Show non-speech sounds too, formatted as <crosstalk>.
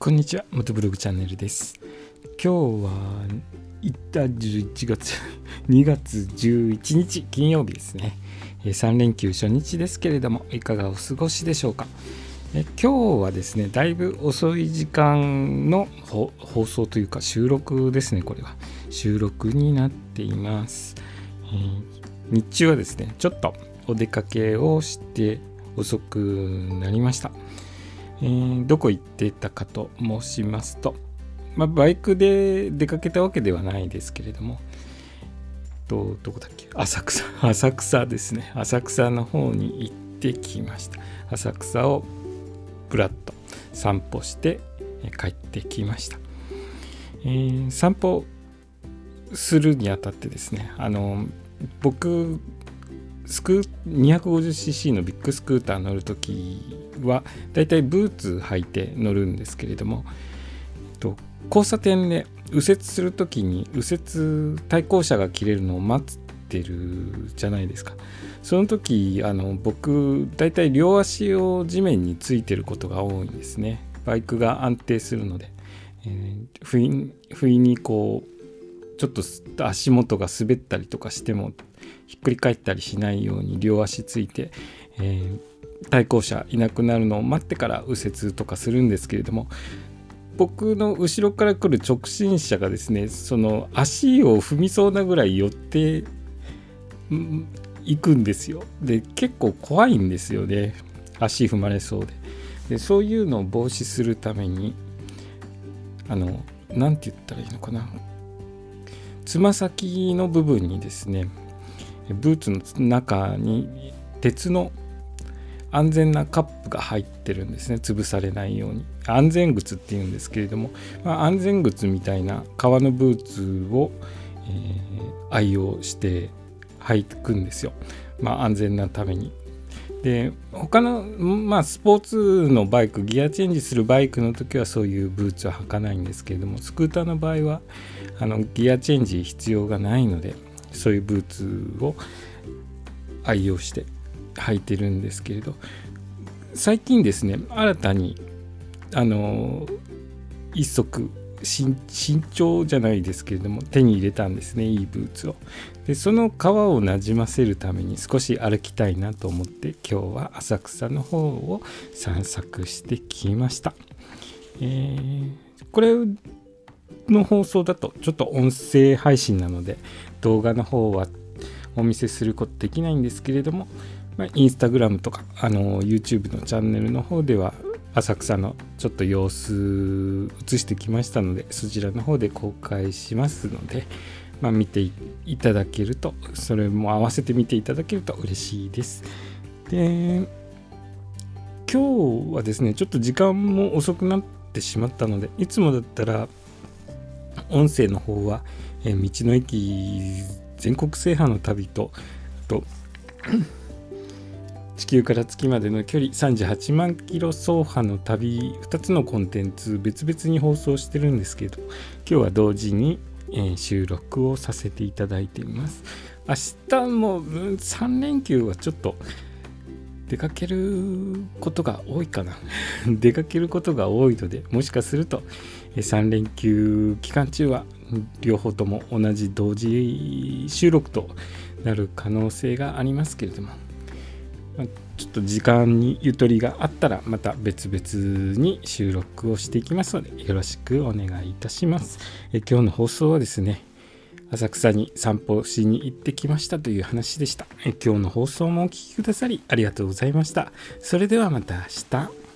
こんにちは、元ブログチャンネルです。今日は、いった11月、<laughs> 2月11日金曜日ですね。3連休初日ですけれども、いかがお過ごしでしょうか。え今日はですね、だいぶ遅い時間の放送というか収録ですね、これは。収録になっています。えー、日中はですね、ちょっとお出かけをして遅くなりました。えー、どこ行ってたかと申しますと、まあ、バイクで出かけたわけではないですけれども、とどこだっけ？浅草。<laughs> 浅草ですね。浅草の方に行ってきました。浅草をぶらっと散歩して帰ってきました、えー、散歩するにあたってですねあの僕スク 250cc のビッグスクーター乗るときはだいたいブーツ履いて乗るんですけれどもと交差点で右折するときに右折対向車が切れるのを待ってるじゃないですか。その時あの僕だいたい両足を地面についてることが多いんですね。バイクが安定するので、えー、不意不意にこうちょっと足元が滑ったりとかしてもひっくり返ったりしないように両足ついて、えー、対向車いなくなるのを待ってから右折とかするんですけれども僕の後ろから来る直進車がですねその足を踏みそうなぐらい寄っていくんですよ。で結構怖いんですよね。足踏まれそうで。でそういうのを防止するためにあの何て言ったらいいのかな。つま先の部分にですねブーツの中に鉄の安全なカップが入ってるんですね。潰されないように。安全靴っていうんですけれども、まあ、安全靴みたいな革のブーツを、えー、愛用して履くんですよ、まあ、安全なために。で他の、まあ、スポーツのバイクギアチェンジするバイクの時はそういうブーツは履かないんですけれどもスクーターの場合はあのギアチェンジ必要がないのでそういうブーツを愛用して履いてるんですけれど。最近ですね新たにあの一足新調じゃないですけれども手に入れたんですねいいブーツを。でその皮をなじませるために少し歩きたいなと思って今日は浅草の方を散策してきました、えー、これの放送だとちょっと音声配信なので動画の方はお見せすることできないんですけれども、まあ、インスタグラムとかあの YouTube のチャンネルの方では浅草のちょっと様子映してきましたのでそちらの方で公開しますので、まあ、見ていただけるとそれも合わせて見ていただけると嬉しいです。で今日はですねちょっと時間も遅くなってしまったのでいつもだったら音声の方は、え道の駅全国制覇の旅とと <coughs> 地球から月までの距離38万キロ走破の旅2つのコンテンツ別々に放送してるんですけど今日は同時に、えー、収録をさせていただいています。明日も3連休はちょっと出かけることが多いかな。<laughs> 出かけることが多いのでもしかすると3連休期間中は両方とも同じ同時収録となる可能性がありますけれどもちょっと時間にゆとりがあったらまた別々に収録をしていきますのでよろしくお願いいたしますえ今日の放送はですね浅草に散歩しに行ってきましたという話でした。え今日の放送もお聴きくださりありがとうございました。それではまた明日。